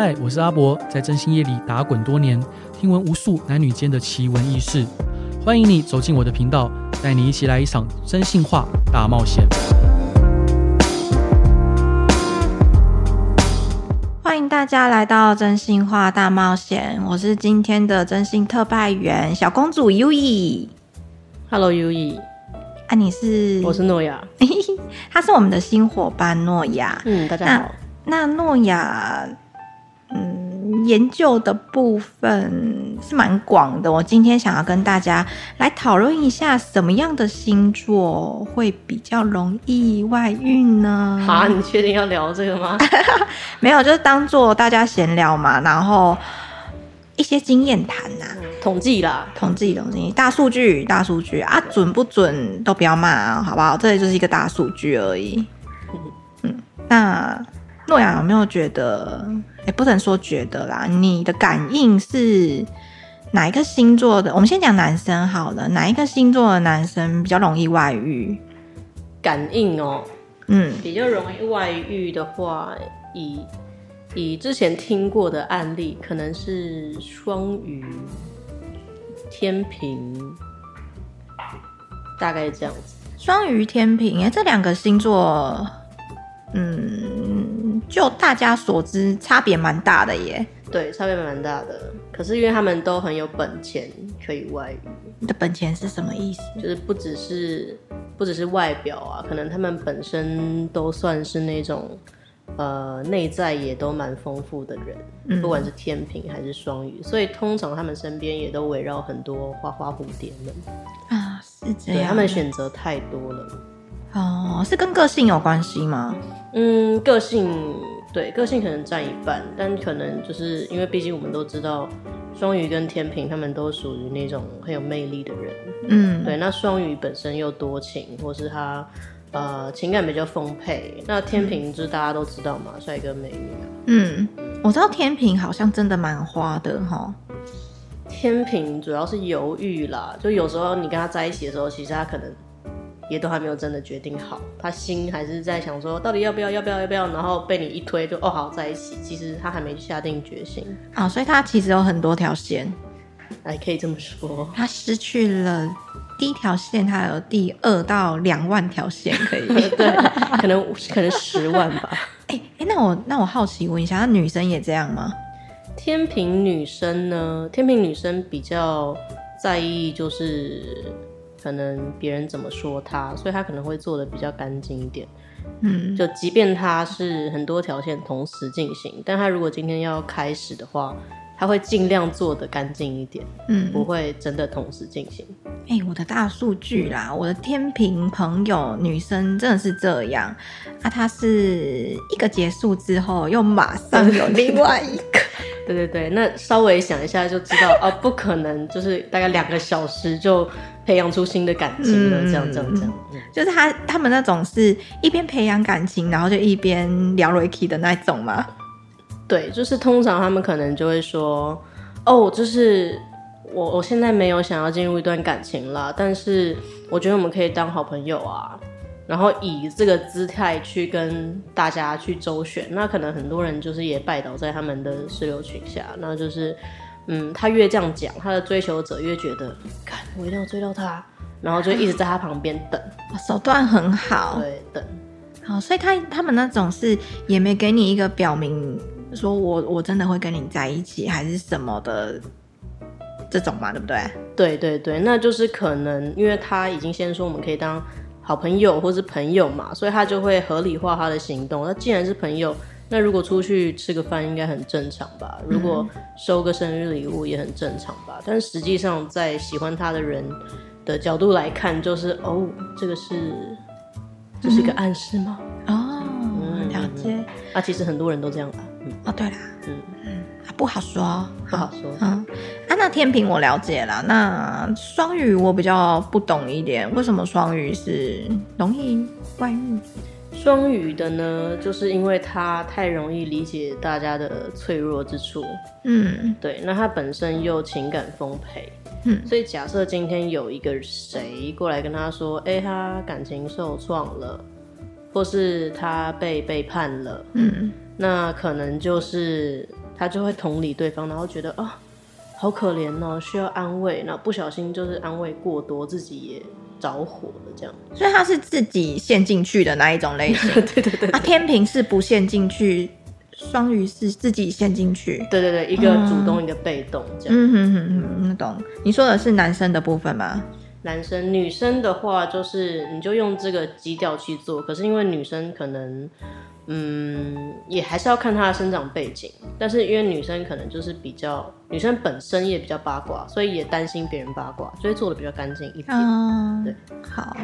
嗨，我是阿博，在真心夜里打滚多年，听闻无数男女间的奇闻异事。欢迎你走进我的频道，带你一起来一场真心话大冒险。欢迎大家来到真心话大冒险，我是今天的真心特派员小公主 Yui。Hello Yui，啊，你是？我是诺亚，他是我们的新伙伴诺亚。嗯，大家好。那诺亚。嗯，研究的部分是蛮广的。我今天想要跟大家来讨论一下，什么样的星座会比较容易外遇呢？好，你确定要聊这个吗？没有，就是当做大家闲聊嘛，然后一些经验谈呐，统计啦，统计统计，大数据大数据啊，准不准都不要骂啊，好不好？这里就是一个大数据而已。嗯，那诺亚有没有觉得？也不能说觉得啦，你的感应是哪一个星座的？我们先讲男生好了，哪一个星座的男生比较容易外遇？感应哦，嗯，比较容易外遇的话，以以之前听过的案例，可能是双鱼、天平，大概这样子。双鱼、天平，哎，这两个星座，嗯。就大家所知，差别蛮大的耶。对，差别蛮大的。可是因为他们都很有本钱，可以外语。你的本钱是什么意思？就是不只是不只是外表啊，可能他们本身都算是那种呃内在也都蛮丰富的人。嗯，不管是天平还是双鱼，所以通常他们身边也都围绕很多花花蝴蝶们啊，是这样。对，他们选择太多了。哦，是跟个性有关系吗？嗯，个性对，个性可能占一半，但可能就是因为毕竟我们都知道，双鱼跟天平他们都属于那种很有魅力的人。嗯，对。那双鱼本身又多情，或是他呃情感比较丰沛。那天平就是大家都知道嘛，帅哥美女。嗯，我知道天平好像真的蛮花的哈。天平主要是犹豫啦，就有时候你跟他在一起的时候，其实他可能。也都还没有真的决定好，他心还是在想说，到底要不要，要不要，要不要，然后被你一推就哦好在一起，其实他还没下定决心啊、哦，所以他其实有很多条线，哎，可以这么说，他失去了第一条线，他有第二到两万条线可以，对，可能可能十万吧。哎哎，那我那我好奇问一下，那女生也这样吗？天平女生呢？天平女生比较在意就是。可能别人怎么说他，所以他可能会做的比较干净一点。嗯，就即便他是很多条线同时进行，但他如果今天要开始的话，他会尽量做的干净一点。嗯，不会真的同时进行。哎、欸，我的大数据啦，我的天平朋友女生真的是这样啊，她是一个结束之后又马上有另外一个。对对对，那稍微想一下就知道啊，不可能就是大概两个小时就培养出新的感情了，嗯、这样这样这样。就是他他们那种是一边培养感情，然后就一边聊 Ricky 的那种嘛？对，就是通常他们可能就会说，哦，就是我我现在没有想要进入一段感情啦，但是我觉得我们可以当好朋友啊。然后以这个姿态去跟大家去周旋，那可能很多人就是也拜倒在他们的石榴裙下。那就是，嗯，他越这样讲，他的追求者越觉得，看我一定要追到他，然后就一直在他旁边等，手段很好，对，等。好，所以他他们那种是也没给你一个表明，说我我真的会跟你在一起，还是什么的这种嘛，对不对？对对对，那就是可能因为他已经先说我们可以当。好朋友或是朋友嘛，所以他就会合理化他的行动。那既然是朋友，那如果出去吃个饭应该很正常吧？如果收个生日礼物也很正常吧？但实际上，在喜欢他的人的角度来看，就是哦，这个是这是一个暗示吗？哦，了解。啊，其实很多人都这样吧。嗯，哦，对啦，嗯嗯，不好说，不好说。嗯。啊，那天平我了解了，那双鱼我比较不懂一点，为什么双鱼是容易外遇？双鱼的呢，就是因为他太容易理解大家的脆弱之处，嗯，对，那他本身又情感丰沛，嗯，所以假设今天有一个谁过来跟他说，哎、欸，他感情受创了，或是他被背叛了，嗯，那可能就是。他就会同理对方，然后觉得啊，好可怜哦，需要安慰，然后不小心就是安慰过多，自己也着火了这样。所以他是自己陷进去的那一种类型。对，对对对。啊，天平是不陷进去，双鱼是自己陷进去。对对对，一个主动，嗯、一个被动这样。嗯哼哼哼，懂。你说的是男生的部分吗？男生、女生的话，就是你就用这个基调去做。可是因为女生可能，嗯，也还是要看她的生长背景。但是因为女生可能就是比较，女生本身也比较八卦，所以也担心别人八卦，所以做的比较干净一点。嗯，对，好。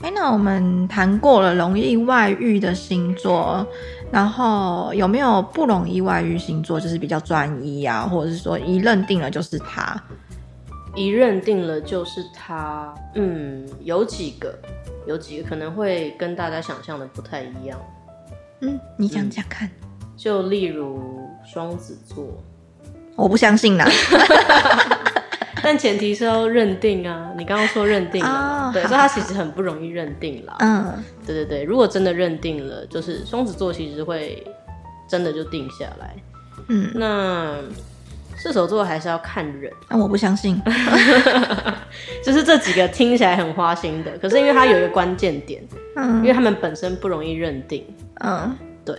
哎，那我们谈过了容易外遇的星座，然后有没有不容易外遇星座？就是比较专一啊，或者是说一认定了就是他。一认定了就是他，嗯，有几个，有几个可能会跟大家想象的不太一样。嗯，你讲讲看。就例如双子座，我不相信啦。但前提是要认定啊，你刚刚说认定了，oh, 对，所以他其实很不容易认定啦。嗯，对对对，如果真的认定了，就是双子座其实会真的就定下来。嗯，那。射手座还是要看人，那、啊、我不相信。就是这几个听起来很花心的，可是因为它有一个关键点，嗯，因为他们本身不容易认定，嗯，对。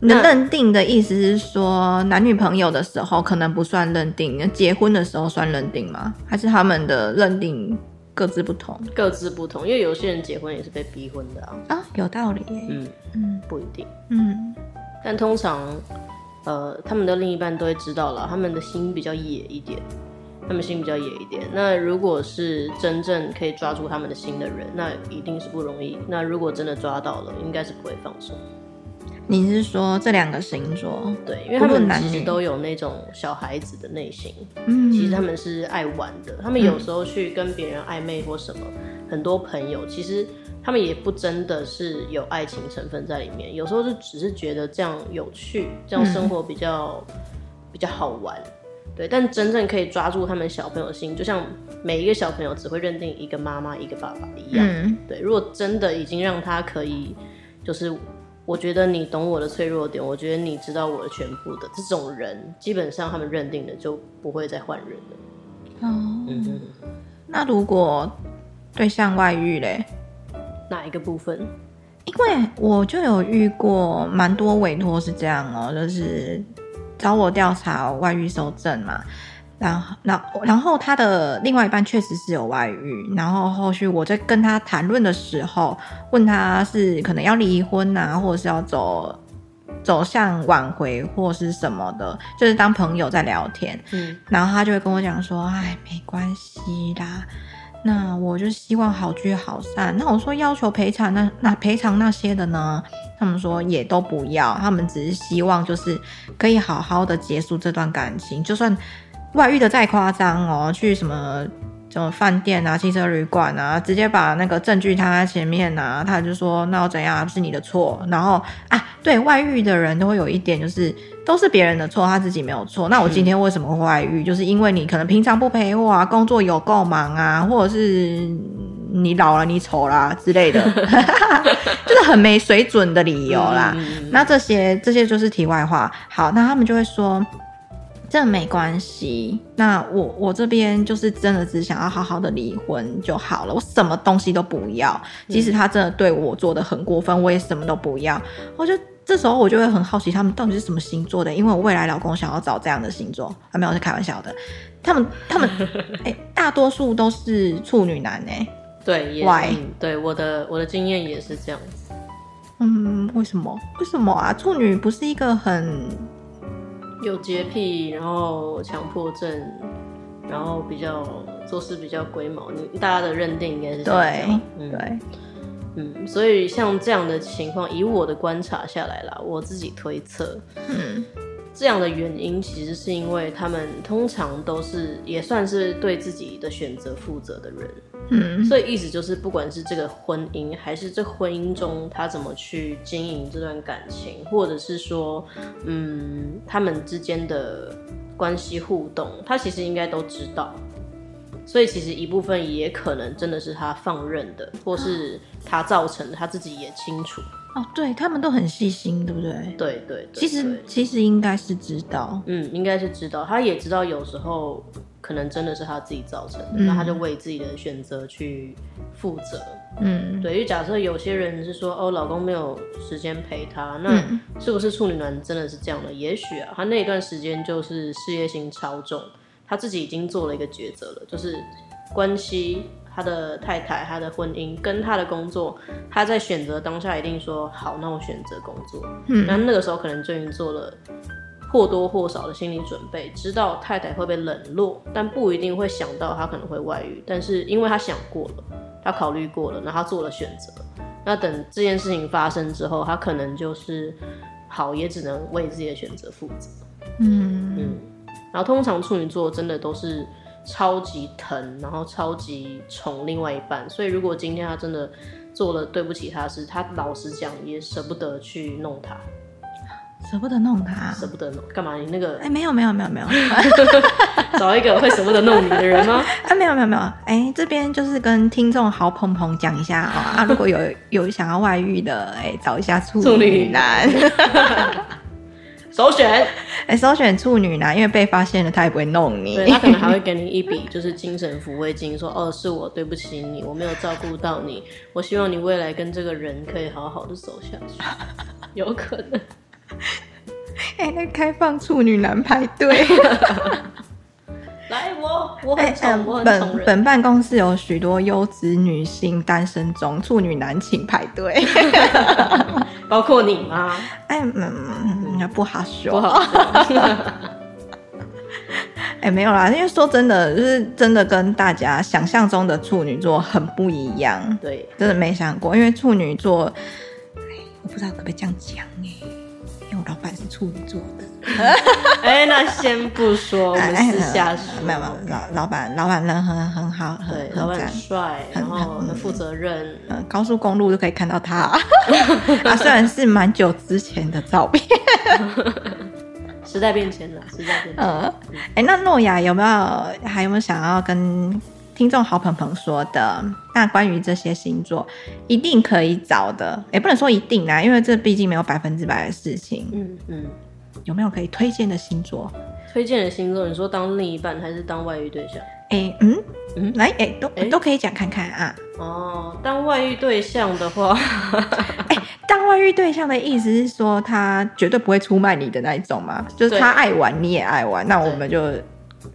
你的认定的意思是说，男女朋友的时候可能不算认定，结婚的时候算认定吗？还是他们的认定各自不同？各自不同，因为有些人结婚也是被逼婚的啊。啊，有道理。嗯嗯，不一定。嗯，但通常。呃，他们的另一半都会知道了，他们的心比较野一点，他们心比较野一点。那如果是真正可以抓住他们的心的人，那一定是不容易。那如果真的抓到了，应该是不会放手。你是说这两个星座？对，因为他们其实都有那种小孩子的内心，嗯，其实他们是爱玩的。他们有时候去跟别人暧昧或什么，嗯，很多朋友其实。他们也不真的是有爱情成分在里面，有时候就只是觉得这样有趣，这样生活比较、嗯、比较好玩，对。但真正可以抓住他们小朋友的心，就像每一个小朋友只会认定一个妈妈一个爸爸一样，嗯、对。如果真的已经让他可以，就是我觉得你懂我的脆弱点，我觉得你知道我的全部的这种人，基本上他们认定的就不会再换人了。哦，嗯。那如果对象外遇嘞？哪一个部分？因为我就有遇过蛮多委托是这样哦、喔，就是找我调查外遇收证嘛，然后，然后，然后他的另外一半确实是有外遇，然后后续我在跟他谈论的时候，问他是可能要离婚啊，或者是要走走向挽回或是什么的，就是当朋友在聊天，嗯，然后他就会跟我讲说，哎，没关系啦。那我就希望好聚好散。那我说要求赔偿，那那赔偿那些的呢？他们说也都不要，他们只是希望就是可以好好的结束这段感情，就算外遇的再夸张哦，去什么什么饭店啊、汽车旅馆啊，直接把那个证据摊在前面啊，他就说那又怎样？不是你的错。然后啊，对外遇的人都会有一点就是。都是别人的错，他自己没有错。那我今天为什么会外遇？就是因为你可能平常不陪我啊，工作有够忙啊，或者是你老了、你丑啦之类的，就是很没水准的理由啦。嗯、那这些这些就是题外话。好，那他们就会说这没关系。那我我这边就是真的只想要好好的离婚就好了，我什么东西都不要。即使他真的对我做的很过分，我也什么都不要。我就。这时候我就会很好奇，他们到底是什么星座的？因为我未来老公想要找这样的星座，还没有是开玩笑的。他们他们 哎、欸，大多数都是处女男哎。对，Why？对，我的我的经验也是这样子。嗯，为什么？为什么啊？处女不是一个很有洁癖，然后强迫症，然后比较做事比较龟毛。你大家的认定应该是对，嗯、对。嗯，所以像这样的情况，以我的观察下来啦，我自己推测，嗯，这样的原因其实是因为他们通常都是也算是对自己的选择负责的人，嗯，所以意思就是，不管是这个婚姻，还是这婚姻中他怎么去经营这段感情，或者是说，嗯，他们之间的关系互动，他其实应该都知道。所以其实一部分也可能真的是他放任的，或是他造成的，他自己也清楚。哦，对他们都很细心，对不对？对对，对，其实其实应该是知道，嗯，应该是知道，他也知道有时候可能真的是他自己造成的，那、嗯、他就为自己的选择去负责。嗯，对，因为假设有些人是说，哦，老公没有时间陪他，那是不是处女男真的是这样的？也许啊，他那一段时间就是事业心超重，他自己已经做了一个抉择了，就是关系。他的太太，他的婚姻跟他的工作，他在选择当下一定说好，那我选择工作。嗯，那那个时候可能就已经做了或多或少的心理准备，知道太太会被冷落，但不一定会想到他可能会外遇。但是因为他想过了，他考虑过了，那他做了选择。那等这件事情发生之后，他可能就是好，也只能为自己的选择负责。嗯嗯，然后通常处女座真的都是。超级疼，然后超级宠另外一半，所以如果今天他真的做了对不起他的事，他老实讲也舍不得去弄他，舍不得弄他，舍不得弄干嘛？你那个哎、欸，没有没有没有没有，找一个会舍不得弄你的人吗？啊，没有没有没有，哎、欸，这边就是跟听众好朋朋讲一下哦，啊，如果有有想要外遇的，哎、欸，找一下处女男。首选，哎、欸，首选处女男，因为被发现了，他也不会弄你。对，他可能还会给你一笔，就是精神抚慰金，说哦，是我对不起你，我没有照顾到你，我希望你未来跟这个人可以好好的走下去。有可能，哎、欸，那开放处女男排队。来，我我很宠、欸，我本本办公室有许多优质女性单身中，处女男请排队，包括你吗？哎、欸，嗯，那不好说，不好说。哎、欸，没有啦，因为说真的，就是真的跟大家想象中的处女座很不一样。对，真的没想过，因为处女座，哎，我不知道可不可以这样讲哎，老板是处女座的。哎、欸，那先不说，我们私下说。没有没有，老老板老板人很很好，对，老板很帅，然后很负责任。嗯，高速公路就可以看到他。啊，虽然是蛮久之前的照片。时代变迁了，时代变迁。嗯，哎、欸，那诺亚有没有还有没有想要跟听众好朋朋说的？那关于这些星座，一定可以找的，也、欸、不能说一定啊，因为这毕竟没有百分之百的事情。嗯嗯。有没有可以推荐的星座？推荐的星座，你说当另一半还是当外遇对象？哎、欸，嗯嗯，来，哎、欸，都、欸、都可以讲看看啊。哦，当外遇对象的话，哎、欸，当外遇对象的意思是说他绝对不会出卖你的那一种吗？就是他爱玩你也爱玩，那我们就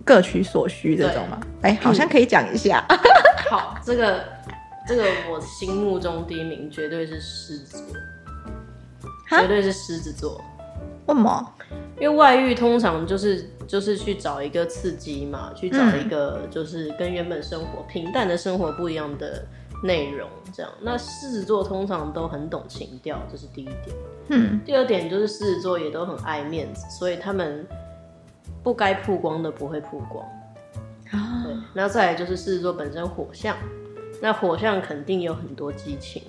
各取所需这种吗？哎、欸，好像可以讲一下。好，这个这个我心目中第一名绝对是狮子座，绝对是狮子座。为什么？因为外遇通常就是就是去找一个刺激嘛，去找一个就是跟原本生活、嗯、平淡的生活不一样的内容，这样。那狮子座通常都很懂情调，这是第一点。嗯。第二点就是狮子座也都很爱面子，所以他们不该曝光的不会曝光。啊。对。然后再来就是狮子座本身火象，那火象肯定有很多激情。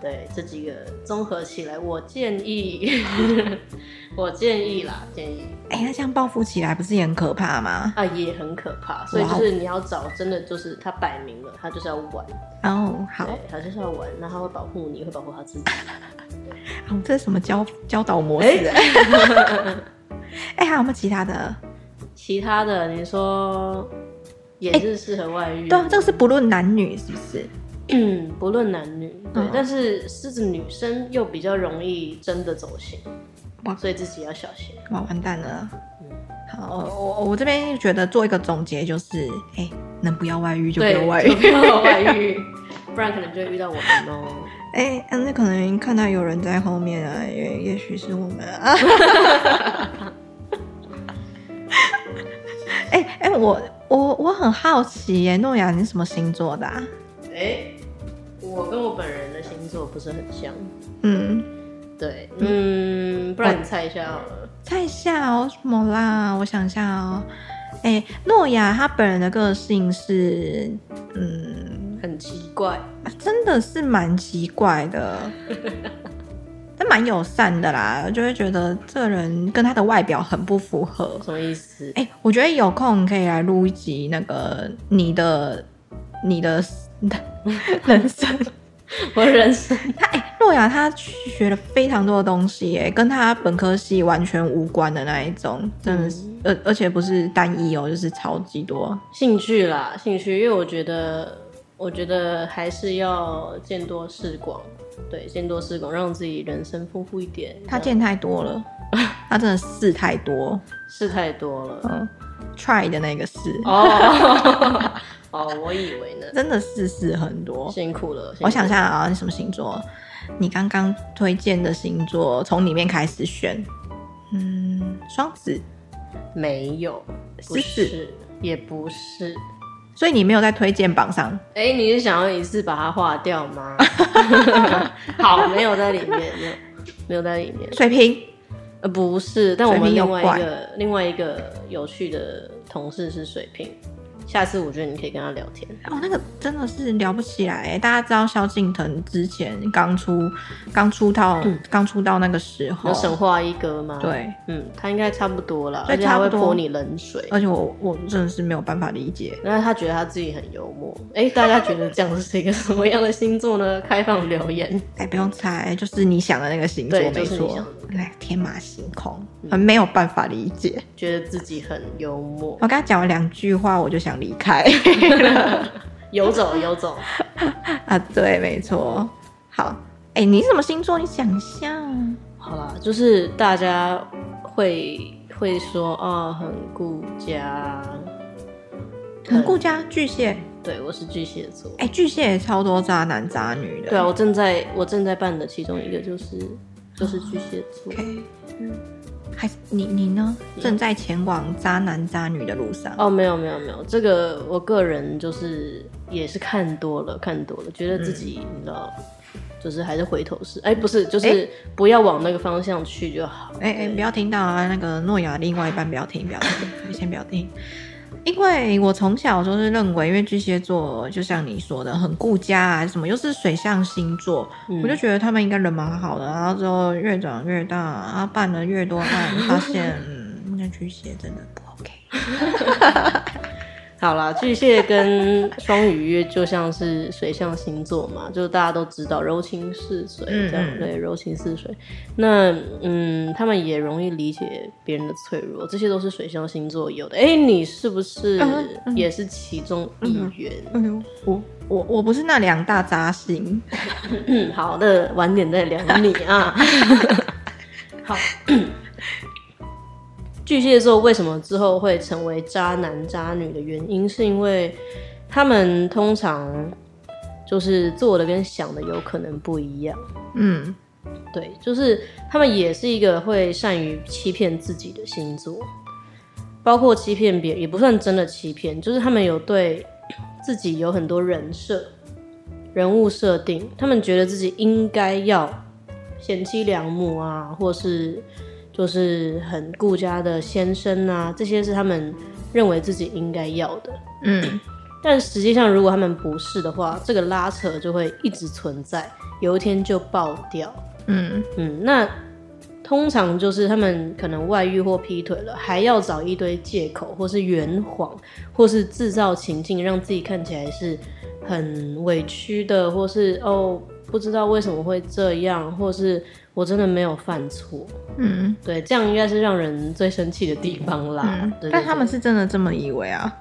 对，这几个综合起来，我建议，我建议啦，建议。哎、欸，那这样报复起来不是也很可怕吗？啊，也很可怕。所以就是你要找真的，就是他摆明了，他就是要玩。哦，好，对，他就是要玩，那他会保护你，会保护他自己。哦，这是什么教教导模式？哎、欸，还有没有其他的？其他的，你说也是适合外遇、欸？对啊，这个是不论男女，是不是？嗯，不论男女，对，嗯、但是狮子女生又比较容易真的走心，哇，所以自己要小心。哇，完蛋了。嗯，好，我我这边觉得做一个总结就是，哎、欸，能不要外遇就不要外遇，不要外遇，不然可能就会遇到我们哦。哎、欸，那可能看到有人在后面啊，也也许是我们啊。我我我很好奇耶，诺亚，你什么星座的？啊？哎、欸。我跟我本人的星座不是很像，嗯，对，嗯，不然你猜一下好了，猜一下哦，什么啦？我想一下哦，哎，诺亚他本人的个性是，嗯，很奇怪，真的是蛮奇怪的，他蛮友善的啦，就会觉得这个人跟他的外表很不符合。什么意思？哎、欸，我觉得有空可以来录一集那个你的你的 人生，我的人生。他哎，诺亚他学了非常多的东西，哎，跟他本科系完全无关的那一种，真的是，而、嗯、而且不是单一哦，就是超级多兴趣啦，兴趣，因为我觉得，我觉得还是要见多识广。对，见多识广，让自己人生丰富一点。他见太多了，他真的试太多，试太多了。嗯，try 的那个试。哦，哦，我以为呢，真的试试很多，辛苦了。我想一下啊，你什么星座？你刚刚推荐的星座，从里面开始选。嗯，双子。没有，不是，也不是。所以你没有在推荐榜上？哎、欸，你是想要一次把它划掉吗？好，没有在里面，没有，没有在里面。水瓶？呃，不是，但我们另外一个另外一个有趣的同事是水瓶。下次我觉得你可以跟他聊天哦，那个真的是聊不起来。大家知道萧敬腾之前刚出刚出道刚、嗯、出道那个时候，有神话一哥吗？对，嗯，他应该差不多了，而且他会泼你冷水，而且我我真的是没有办法理解。然后他觉得他自己很幽默。哎、欸，大家觉得这样是一个什么样的星座呢？开放留言。哎、欸，不用猜，就是你想的那个星座，没错。就是来天马行空，很没有办法理解，嗯，觉得自己很幽默。我刚才讲了两句话，我就想离开，游走游走 啊，对，没错。好，哎、欸，你什么星座？你想一下。好啦，就是大家会会说哦，很顾家，很顾家，巨蟹。对，我是巨蟹座。哎、欸，巨蟹也超多渣男渣女的。对啊，我正在我正在办的其中一个就是。就是巨蟹座。Okay. 嗯，还你你呢？正在前往渣男渣女的路上？哦，没有没有没有，这个我个人就是也是看多了看多了，觉得自己、嗯、你知道，就是还是回头是哎，不是，就是不要往那个方向去就好。哎哎，不要听到啊，那个诺亚另外一半不要听，不要听，先不要听。因为我从小就是认为，因为巨蟹座就像你说的，很顾家啊，什么又是水象星座，嗯、我就觉得他们应该人蛮好的。然后之后越长越大，然后办了越多案，发现那巨蟹真的不 OK。好啦，巨蟹跟双鱼就像是水象星座嘛，就大家都知道柔情似水这样，嗯、对，柔情似水。那嗯，他们也容易理解别人的脆弱，这些都是水象星座有的。哎、欸，你是不是也是其中一员？我我我不是那两大渣星。好的，晚点再聊你啊。好。巨蟹座为什么之后会成为渣男渣女的原因，是因为他们通常就是做的跟想的有可能不一样。嗯，对，就是他们也是一个会善于欺骗自己的星座，包括欺骗别人，也不算真的欺骗，就是他们有对自己有很多人设、人物设定，他们觉得自己应该要贤妻良母啊，或是。就是很顾家的先生啊，这些是他们认为自己应该要的。嗯，但实际上，如果他们不是的话，这个拉扯就会一直存在，有一天就爆掉。嗯嗯，那通常就是他们可能外遇或劈腿了，还要找一堆借口，或是圆谎，或是制造情境，让自己看起来是很委屈的，或是哦不知道为什么会这样，或是。我真的没有犯错，嗯，对，这样应该是让人最生气的地方啦。但他们是真的这么以为啊？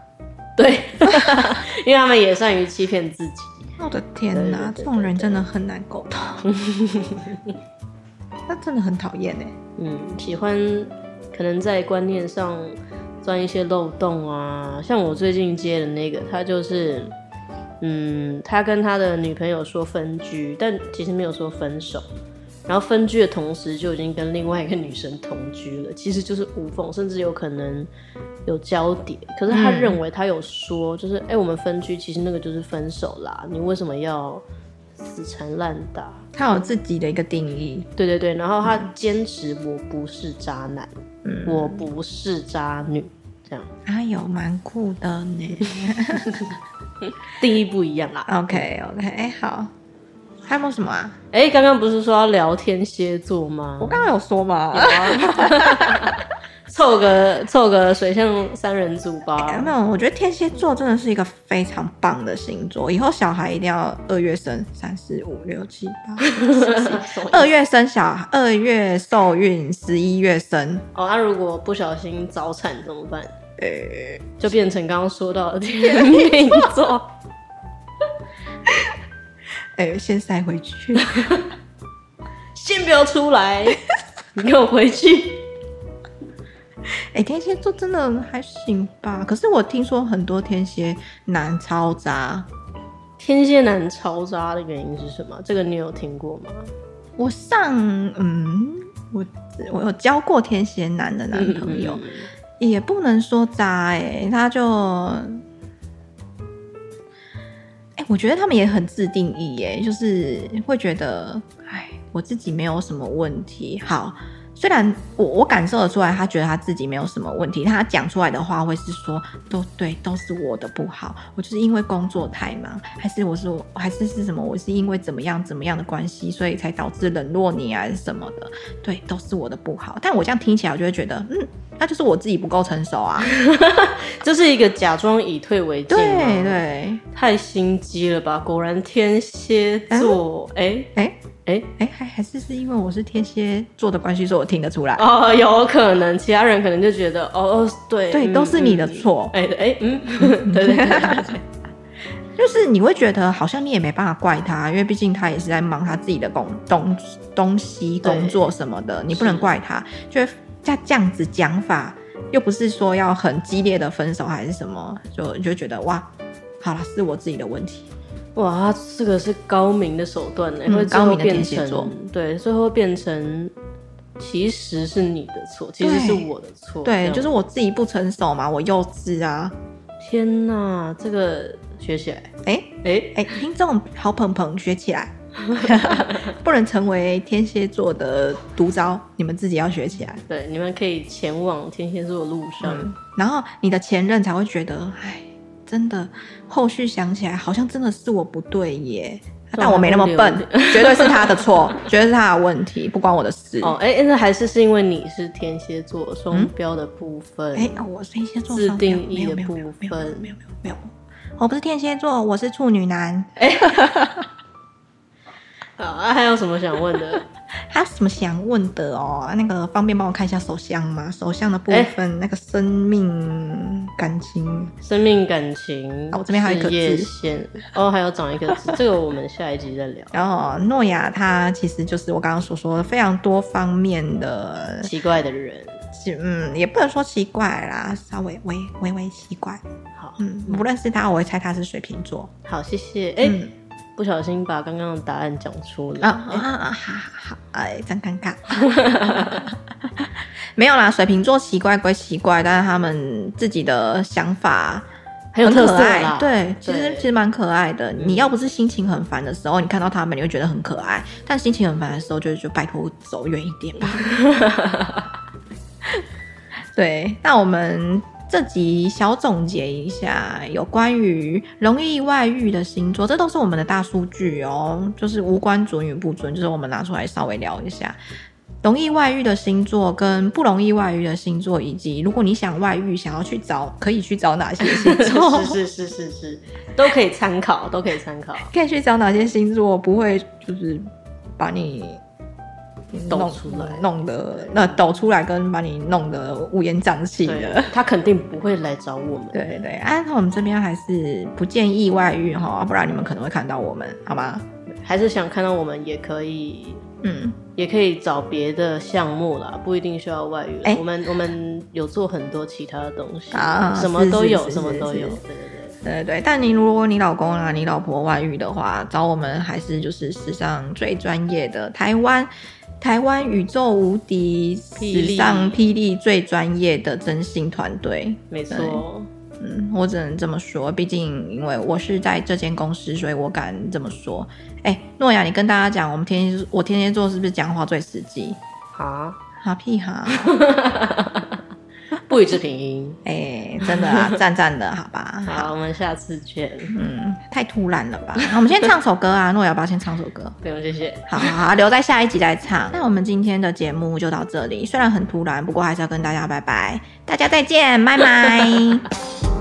对，因为他们也善于欺骗自己。我的天哪，这种人真的很难沟通。那 真的很讨厌哎。嗯，喜欢可能在观念上钻一些漏洞啊。像我最近接的那个，他就是，嗯，他跟他的女朋友说分居，但其实没有说分手。然后分居的同时就已经跟另外一个女生同居了，其实就是无缝，甚至有可能有交叠。可是他认为他有说，就是哎、我们分居，其实那个就是分手啦。你为什么要死缠烂打？他有自己的一个定义。对对对，然后他坚持我不是渣男，嗯、我不是渣女，这样。哎呦，蛮酷的呢。定义不一样啦。OK OK，哎好。还有没有什么啊？哎、欸，刚刚不是说要聊天蝎座吗？我刚刚有说嘛，凑个凑个水象三人组吧。欸、没有，我觉得天蝎座真的是一个非常棒的星座。以后小孩一定要二月生，三四五六七八，二月生小，二月受孕，十一月生。哦，那、啊、如果不小心早产怎么办？呃、欸，就变成刚刚说到的天秤座。哎、欸，先塞回去，先不要出来，你给我回去。哎、欸，天蝎座真的还行吧？可是我听说很多天蝎男超渣。天蝎男超渣的原因是什么？这个你有听过吗？我上嗯，我我有交过天蝎男的男朋友，嗯、也不能说渣哎、欸，他就。哎我觉得他们也很自定义耶，就是会觉得，哎，我自己没有什么问题。好，虽然我我感受得出来，他觉得他自己没有什么问题，他讲出来的话会是说，都对，都是我的不好，我就是因为工作太忙，还是我是我还是是什么，我是因为怎么样怎么样的关系，所以才导致冷落你还是什么的，对，都是我的不好。但我这样听起来，我就会觉得，嗯。那就是我自己不够成熟啊，这是一个假装以退为进，对对，太心机了吧？果然天蝎座，哎哎哎哎，还还是是因为我是天蝎座的关系，所以我听得出来哦，有可能其他人可能就觉得哦，对对，都是你的错，哎哎嗯，对对对，就是你会觉得好像你也没办法怪他，因为毕竟他也是在忙他自己的工东东西工作什么的，你不能怪他，就。在这样子讲法，又不是说要很激烈的分手还是什么，就就觉得哇，好了，是我自己的问题。哇，这个是高明的手段呢，会、嗯、高明的天蝎座，对，最后变成其实是你的错，其实是我的错，对，就是我自己不成熟嘛，我幼稚啊。天哪，这个学起来，哎哎哎，听众好捧捧，学起来。不能成为天蝎座的毒招，你们自己要学起来。对，你们可以前往天蝎座的路上，嗯，然后你的前任才会觉得，哎，真的，后续想起来好像真的是我不对耶，但我没那么笨，绝对是他的错，绝对是他的问题，不关我的事。哦，哎，那还是是因为你是天蝎座双标的部分，哎，嗯，我是天蝎座自定义的部分，没有没有没有我不是天蝎座，我是处女男。哎。啊，还有什么想问的？还有什么想问的哦？那个方便帮我看一下手相吗？手相的部分，欸、那个生命感情，生命感情，我这边还有一个字线哦，还有长一个字，这个我们下一集再聊。然后诺亚他其实就是我刚刚所说的非常多方面的奇怪的人，嗯，也不能说奇怪啦，稍微微微微奇怪。好，嗯，不认识他，我会猜他是水瓶座。好，谢谢。哎、欸。嗯不小心把刚刚的答案讲出来啊啊啊！好好，哎，真尴尬。没有啦，水瓶座奇怪归奇怪，但是他们自己的想法很有特色啦。对，其实其实蛮可爱的。你要不是心情很烦的时候，你看到他们，你会觉得很可爱；但心情很烦的时候，就就拜托走远一点吧。对，那我们。这集小总结一下，有关于容易外遇的星座，这都是我们的大数据哦，就是无关准与不准，就是我们拿出来稍微聊一下，容易外遇的星座跟不容易外遇的星座，以及如果你想外遇，想要去找，可以去找哪些星座？是是是是是，都可以参考，都可以参考，可以去找哪些星座，不会就是把你。抖出来，弄得那抖出来，跟把你弄得乌烟瘴气的，他肯定不会来找我们。对 对，哎、啊，我们这边还是不建议外遇哈，不然你们可能会看到我们，好吗？还是想看到我们也可以，嗯，也可以找别的项目啦，不一定需要外遇。我们我们有做很多其他的东西啊，什么都有，什么都有。对对对对对对。但你如果你老公啊、你老婆外遇的话，找我们还是就是史上最专业的台湾。台湾宇宙无敌，史上霹雳最专业的征信团队，没错。嗯，我只能这么说，毕竟因为我是在这间公司，所以我敢这么说。哎、欸，诺亚，你跟大家讲，我们天蝎，我天蝎座是不是讲话最实际？好，好屁哈！不予置评音。哎、欸，真的啊，赞赞的，好吧。好，我们下次见。嗯，太突然了吧？那我们先唱首歌啊，诺要不要先唱首歌？不用，谢谢。好好好，留在下一集再唱。那我们今天的节目就到这里，虽然很突然，不过还是要跟大家拜拜，大家再见，拜拜。